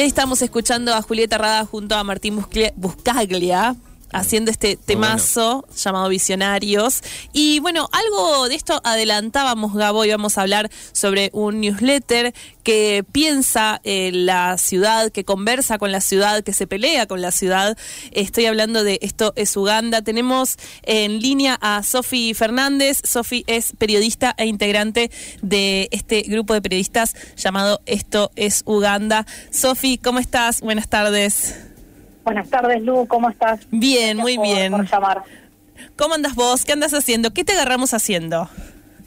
Ahí estamos escuchando a Julieta Rada junto a Martín Buscaglia haciendo este temazo llamado Visionarios. Y bueno, algo de esto adelantábamos, Gabo, y vamos a hablar sobre un newsletter que piensa en la ciudad, que conversa con la ciudad, que se pelea con la ciudad. Estoy hablando de Esto es Uganda. Tenemos en línea a Sofi Fernández. Sofi es periodista e integrante de este grupo de periodistas llamado Esto es Uganda. Sofi, ¿cómo estás? Buenas tardes. Buenas tardes, Lu, ¿cómo estás? Bien, muy bien. Por llamar. ¿Cómo andas vos? ¿Qué andas haciendo? ¿Qué te agarramos haciendo?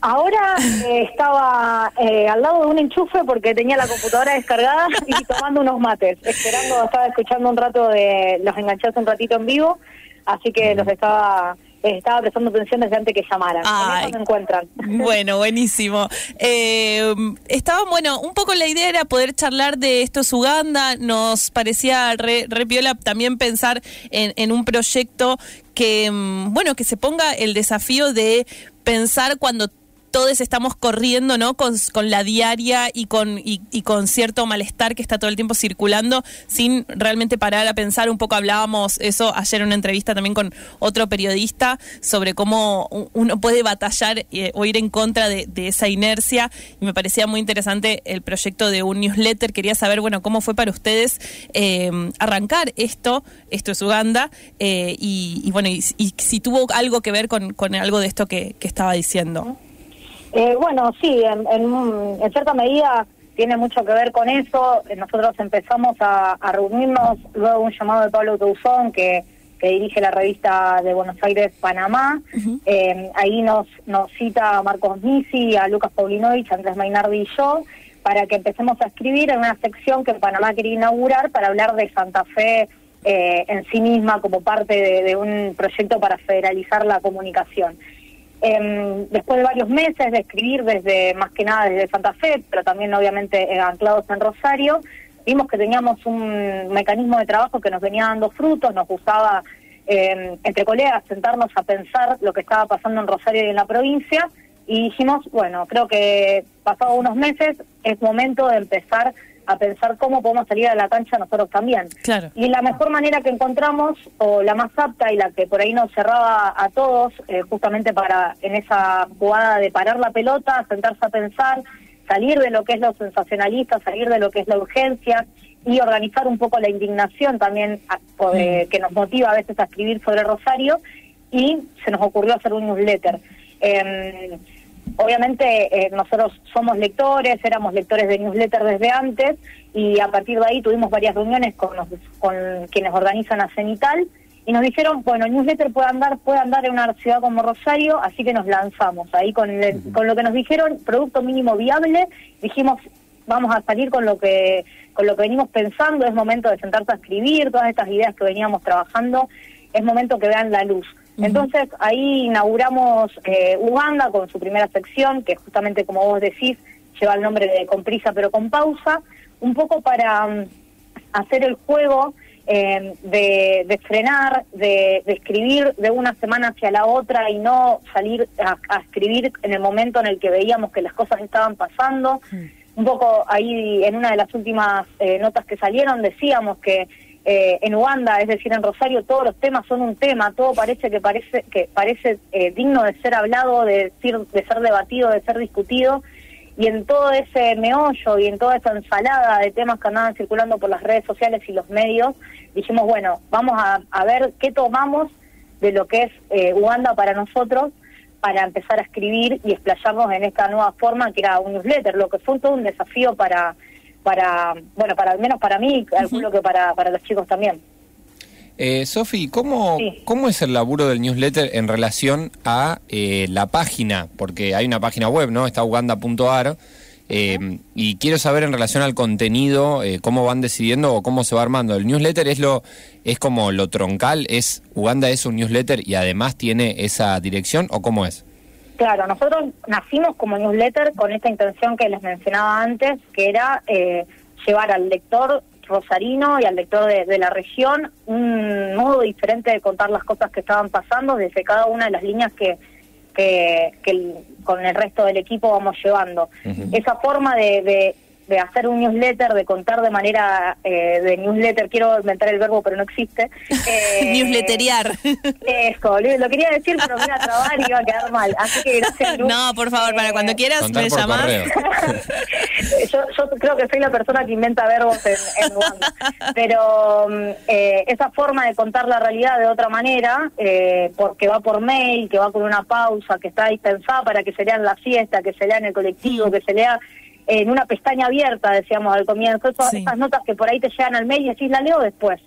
Ahora eh, estaba eh, al lado de un enchufe porque tenía la computadora descargada y tomando unos mates, esperando, estaba escuchando un rato de los enganchados un ratito en vivo, así que los estaba estaba prestando atención desde antes que llamaran. Ay, me encuentran. Bueno, buenísimo. Eh, estaba, bueno, un poco la idea era poder charlar de esto es Uganda. Nos parecía re, re piola también pensar en, en un proyecto que, mm, bueno, que se ponga el desafío de pensar cuando todos estamos corriendo, ¿no? Con, la diaria y con, y, con cierto malestar que está todo el tiempo circulando, sin realmente parar a pensar. Un poco hablábamos eso ayer en una entrevista también con otro periodista sobre cómo uno puede batallar eh, o ir en contra de, esa inercia. Y me parecía muy interesante el proyecto de un newsletter. Quería saber, bueno, cómo fue para ustedes eh, arrancar esto, esto es Uganda, eh, y, bueno, y, si tuvo algo que ver con, algo de esto que estaba diciendo. Eh, bueno, sí, en, cierta medida tiene mucho que ver con eso. Eh, nosotros empezamos a, reunirnos luego un llamado de Pablo Touzón, que, que dirige la revista de Buenos Aires, Panamá. Eh, ahí nos, nos cita a Marcos Misi, a Lucas Paulinovich, a Andrés Mainardi y yo, para que empecemos a escribir en una sección que Panamá quería inaugurar para hablar de Santa Fe en sí misma como parte de un proyecto para federalizar la comunicación. Eh, después de varios meses de escribir desde, más que nada desde Santa Fe, pero también obviamente eh, anclados en Rosario, vimos que teníamos un mecanismo de trabajo que nos venía dando frutos, nos gustaba em, entre colegas sentarnos a pensar lo que estaba pasando en Rosario y en la provincia, y dijimos, bueno, creo que pasados unos meses es momento de empezar a pensar cómo podemos salir a la cancha nosotros también. Y la mejor manera que encontramos, o la más apta y la que por ahí nos cerraba a todos, eh, justamente para en esa jugada de parar la pelota, sentarse a pensar, salir de lo que es lo sensacionalista, salir de lo que es la urgencia y organizar un poco la indignación también mm. que nos motiva a veces a escribir sobre Rosario y se nos ocurrió hacer un newsletter. Eh, Obviamente eh, nosotros somos lectores, éramos lectores de newsletter desde antes y a partir de ahí tuvimos varias reuniones con, con quienes organizan a Cenital y nos dijeron, bueno, el newsletter puede andar, puede andar en una ciudad como Rosario, así que nos lanzamos. Ahí con, con lo que nos dijeron, producto mínimo viable, dijimos, vamos a salir con lo que con lo que venimos pensando, es momento de sentarse a escribir todas estas ideas que veníamos trabajando, es momento que vean la luz. Entonces ahí inauguramos eh, Uganda con su primera sección, que justamente como vos decís, lleva el nombre de Con prisa pero con pausa, un poco para mm, hacer el juego eh, de, frenar, de, escribir de una semana hacia la otra y no salir a, escribir en el momento en el que veíamos que las cosas estaban pasando. Un poco ahí en una de las últimas eh, notas que salieron decíamos que eh, en Uganda, es decir, en Rosario, todos los temas son un tema, todo parece que parece que parece eh, digno de ser hablado, de, ser debatido, de ser discutido, y en todo ese meollo y en toda esa ensalada de temas que andaban circulando por las redes sociales y los medios, dijimos, bueno, vamos a, ver qué tomamos de lo que es eh, Uganda para nosotros para empezar a escribir y explayarnos en esta nueva forma que era un newsletter, lo que fue todo un desafío para para, bueno, para al menos para mí, calculo que para, para los chicos también. Eh, Sofi, ¿cómo, ¿cómo es el laburo del newsletter en relación a eh, la página? Porque hay una página web, ¿no? Está uganda.ar. Eh, y quiero saber en relación al contenido, eh, cómo van decidiendo o cómo se va armando. El newsletter es lo es como lo troncal, es Uganda es un newsletter y además tiene esa dirección o cómo es? Claro, nosotros nacimos como newsletter con esta intención que les mencionaba antes, que era eh, llevar al lector rosarino y al lector de, la región un modo diferente de contar las cosas que estaban pasando desde cada una de las líneas que, que, con el resto del equipo vamos llevando. Esa forma de, de hacer un newsletter, de contar de manera eh, de newsletter, quiero inventar el verbo pero no existe. Eh, Newsletterear. Eso, lo quería decir pero me iba a trabar y iba a quedar mal. Así que gracias. No, por favor, para cuando quieras me llamás. yo, yo creo que soy la persona que inventa verbos en, en Pero mm, eh, esa forma de contar la realidad de otra manera, eh, porque va por mail, que va con una pausa, que está dispensada para que se lea en la fiesta, que se lea en el colectivo, que se lea en una pestaña abierta, decíamos al comienzo, esas notas que por ahí te llegan al mail y decís, la leo después,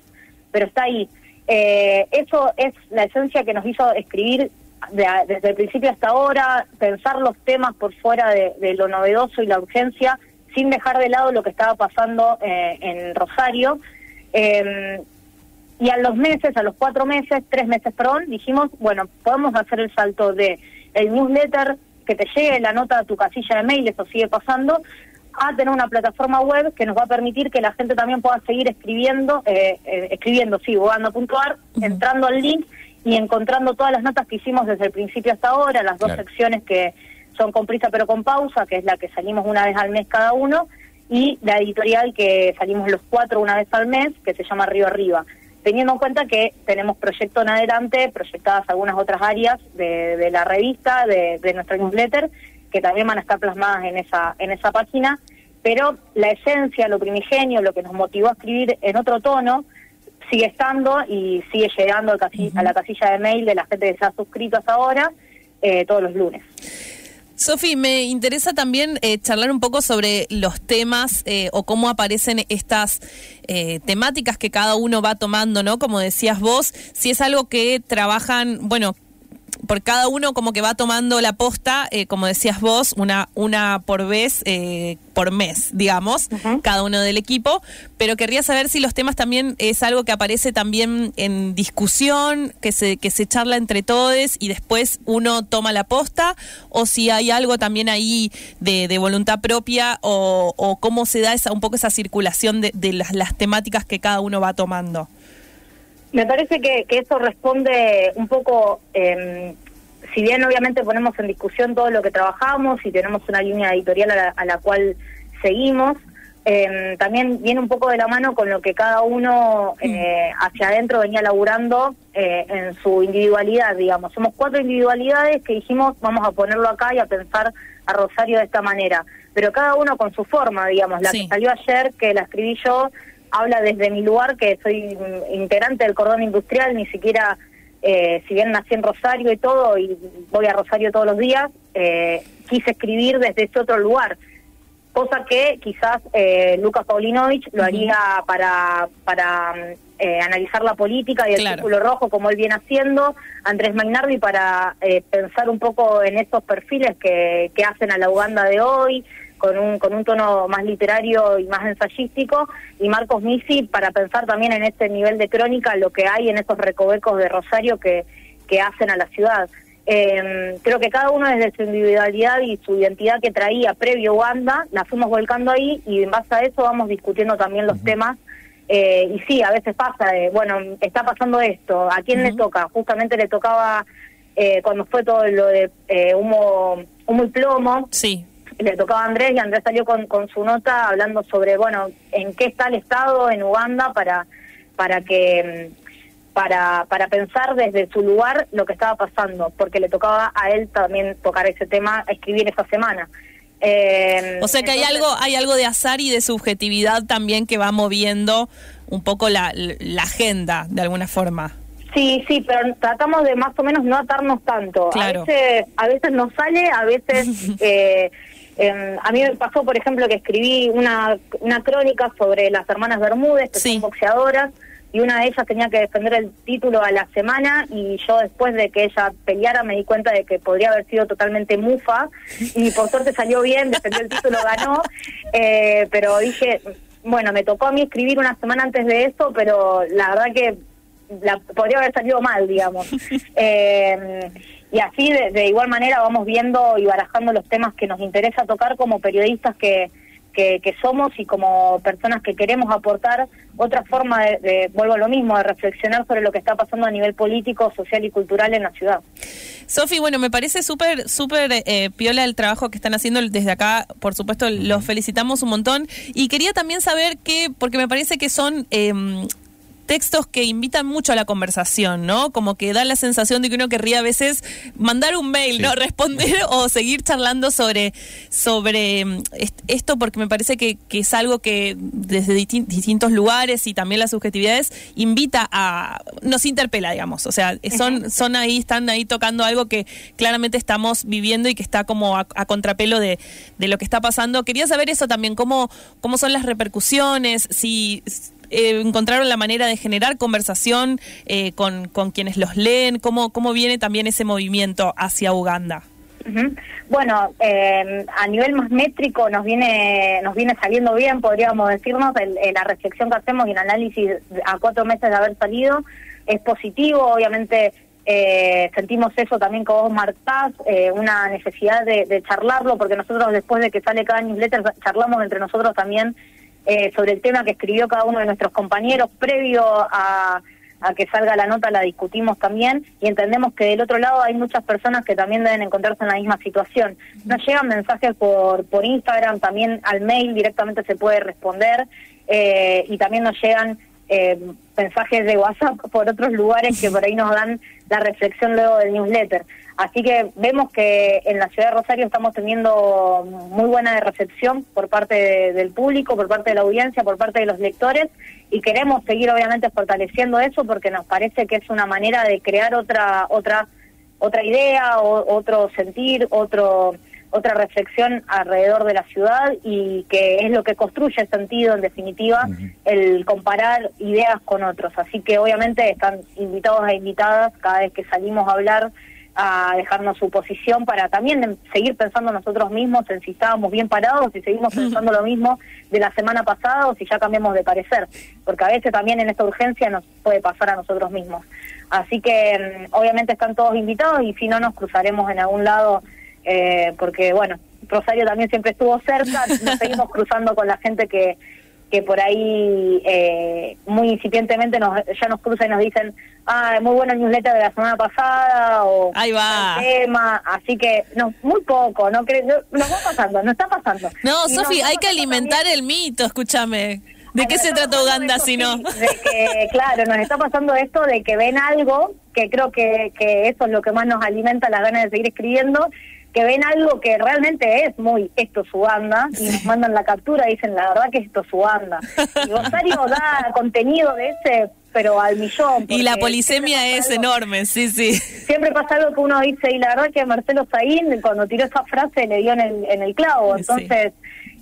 pero está ahí. Eh, eso es la esencia que nos hizo escribir desde el principio hasta ahora, pensar los temas por fuera de, lo novedoso y la urgencia, sin dejar de lado lo que estaba pasando eh, en Rosario. Em, y a los meses, a los cuatro meses, tres meses, perdón, dijimos, bueno, podemos hacer el salto de el newsletter que te llegue la nota a tu casilla de mail, eso sigue pasando, a tener una plataforma web que nos va a permitir que la gente también pueda seguir escribiendo, eh, eh, escribiendo, sí, puntuar, entrando al link y encontrando todas las notas que hicimos desde el principio hasta ahora, las dos secciones que son con prisa pero con pausa, que es la que salimos una vez al mes cada uno, y la editorial que salimos los cuatro una vez al mes, que se llama Río Arriba teniendo en cuenta que tenemos proyecto en adelante, proyectadas algunas otras áreas de, la revista, de, de nuestro newsletter, que también van a estar plasmadas en esa, en esa página, pero la esencia, lo primigenio, lo que nos motivó a escribir en otro tono, sigue estando y sigue llegando a la casilla de mail de la gente que se ha suscrito hasta ahora eh, todos los lunes. Sofi, me interesa también eh, charlar un poco sobre los temas eh, o cómo aparecen estas eh, temáticas que cada uno va tomando, ¿no? Como decías vos, si es algo que trabajan, bueno, por cada uno como que va tomando la posta, eh, como decías vos, una, una por vez, eh, por mes, digamos, cada uno del equipo, pero querría saber si los temas también es algo que aparece también en discusión, que se, que se charla entre todos y después uno toma la posta, o si hay algo también ahí de, de voluntad propia, o, o, cómo se da esa, un poco esa circulación de, de las, las temáticas que cada uno va tomando. Me parece que, que eso responde un poco, eh, si bien obviamente ponemos en discusión todo lo que trabajamos y tenemos una línea editorial a la, cual seguimos, eh, también viene un poco de la mano con lo que cada uno eh, hacia adentro venía laburando eh, en su individualidad, digamos. Somos cuatro individualidades que dijimos vamos a ponerlo acá y a pensar a Rosario de esta manera, pero cada uno con su forma, digamos. La que salió ayer, que la escribí yo, habla desde mi lugar, que soy integrante del cordón industrial, ni siquiera, eh, si bien nací en Rosario y todo, y voy a Rosario todos los días, eh, quise escribir desde ese otro lugar. Cosa que quizás eh, Lucas Paulinovich lo haría para, para eh, analizar la política y el círculo rojo, como él viene haciendo, Andrés Mainardi para pensar un poco en esos perfiles que, que hacen a la Uganda de hoy, con un, con un tono más literario y más ensayístico, y Marcos Misi para pensar también en este nivel de crónica lo que hay en esos recovecos de Rosario que, que hacen a la ciudad. Eh, creo que cada uno desde su individualidad y su identidad que traía previo Wanda, la fuimos volcando ahí y en base a eso vamos discutiendo también los temas. Eh, y sí, a veces pasa, de, bueno, está pasando esto, ¿a quién le toca? Justamente le tocaba eh, cuando fue todo lo de eh, humo, humo y plomo. Sí le tocaba a Andrés y Andrés salió con, con su nota hablando sobre, bueno, en qué está el Estado en Uganda para, para que para, para pensar desde su lugar lo que estaba pasando, porque le tocaba a él también tocar ese tema, escribir esa semana. Eh, o sea que hay algo, hay algo de azar y de subjetividad también que va moviendo un poco la, la agenda de alguna forma. Sí, sí, pero tratamos de más o menos no atarnos tanto. Claro. A veces, a veces nos sale, a veces eh, Em, a mí me pasó, por ejemplo, que escribí una, una crónica sobre las hermanas Bermúdez, que son boxeadoras, y una de ellas tenía que defender el título a la semana, y yo después de que ella peleara me di cuenta de que podría haber sido totalmente mufa, y por suerte salió bien, defendió el título, ganó, eh, pero dije, bueno, me tocó a mí escribir una semana antes de eso, pero la verdad que la, podría haber salido mal, digamos. Eh, y así de, igual manera vamos viendo y barajando los temas que nos interesa tocar como periodistas que, que, somos y como personas que queremos aportar otra forma de, vuelvo a lo mismo, de reflexionar sobre lo que está pasando a nivel político, social y cultural en la ciudad. Sofi, bueno, me parece súper, súper eh, piola el trabajo que están haciendo desde acá, por supuesto, los felicitamos un montón. Y quería también saber qué, porque me parece que son... Eh, textos que invitan mucho a la conversación, ¿no? Como que da la sensación de que uno querría a veces mandar un mail, ¿no? Responder o seguir charlando sobre, sobre mm, esto, porque me parece que, es algo que desde distintos lugares y también las subjetividades invita a. nos interpela, digamos. O sea, son, son ahí, están ahí tocando algo que claramente estamos viviendo y que está como a, contrapelo de, de lo que está pasando. Quería saber eso también, cómo, cómo son las repercusiones, si eh, encontraron la manera de generar conversación eh, con, con, quienes los leen? ¿Cómo, ¿Cómo viene también ese movimiento hacia Uganda? Bueno, eh, a nivel más métrico nos viene nos viene saliendo bien, podríamos decirnos, la reflexión que hacemos y el análisis a cuatro meses de haber salido es positivo, obviamente eh, sentimos eso también con vos marcás, eh, una necesidad de, de, charlarlo, porque nosotros después de que sale cada newsletter charlamos entre nosotros también eh, sobre el tema que escribió cada uno de nuestros compañeros. Previo a, que salga la nota la discutimos también y entendemos que del otro lado hay muchas personas que también deben encontrarse en la misma situación. Nos llegan mensajes por, por Instagram, también al mail directamente se puede responder eh, y también nos llegan eh, mensajes de WhatsApp por otros lugares que por ahí nos dan la reflexión luego del newsletter. Así que vemos que en la ciudad de Rosario estamos teniendo muy buena recepción por parte del público, por parte de la audiencia, por parte de los lectores y queremos seguir obviamente fortaleciendo eso porque nos parece que es una manera de crear otra otra otra idea, o, otro sentir, otro otra reflexión alrededor de la ciudad y que es lo que construye el sentido, en definitiva, el comparar ideas con otros. Así que obviamente están invitados e invitadas cada vez que salimos a hablar a dejarnos su posición para también seguir pensando nosotros mismos en si estábamos bien parados, si seguimos pensando lo mismo de la semana pasada o si ya cambiamos de parecer, porque a veces también en esta urgencia nos puede pasar a nosotros mismos. Así que mm, obviamente están todos invitados y si no nos cruzaremos en algún lado eh, porque bueno, Rosario también siempre estuvo cerca, nos seguimos cruzando con la gente que, que por ahí eh, muy incipientemente nos, ya nos cruzan y nos dicen, ah, muy buena newsletter de la semana pasada, o ahí va. tema, así que no, muy poco, no nos va pasando, nos está pasando. No, Sofi, hay que alimentar el mito, escúchame. ¿De qué se trata Uganda si no? De que, claro, nos está pasando esto de que ven algo, que creo que, que eso es lo que más nos alimenta las ganas de seguir escribiendo, que ven algo que realmente es muy esto su banda y nos mandan la captura y dicen la verdad que esto su banda. Y Rosario da contenido de ese pero al millón. Y la polisemia es enorme, sí, sí. Siempre pasa algo que uno dice, y la verdad que Marcelo Saín, cuando tiró esa frase, le dio en el, en el clavo. Entonces,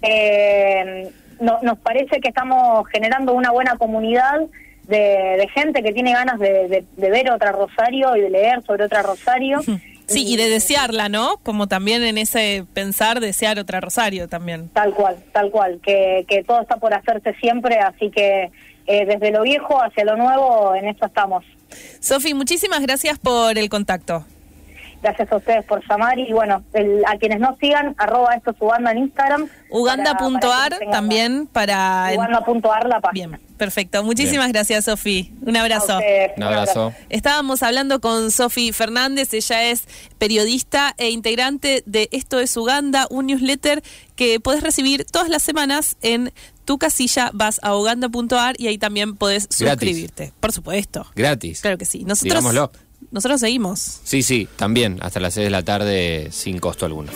eh, nos parece que estamos generando una buena comunidad de, gente que tiene ganas de, de, ver otra Rosario y de leer sobre otra Rosario. Sí, y de desearla, ¿no? Como también en ese pensar, desear otra Rosario también. Tal cual, tal cual, que, que todo está por hacerse siempre, así que eh, desde lo viejo hacia lo nuevo, en eso estamos. Sofi, muchísimas gracias por el contacto. Gracias a ustedes por llamar y bueno, a quienes no sigan, arroba esto es Uganda en Instagram. Uganda.ar también para... Uganda.ar la página. Bien, perfecto. Muchísimas gracias, Sofi. Un abrazo. Un abrazo. Estábamos hablando con Sofi Fernández, ella es periodista e integrante de Esto es Uganda, un newsletter que puedes recibir todas las semanas en tu casilla, vas a uganda.ar y ahí también puedes suscribirte. Por supuesto. Gratis. Claro que sí. Nosotros nosotros seguimos. Sí, sí, también, hasta las 6 de la tarde sin costo alguno.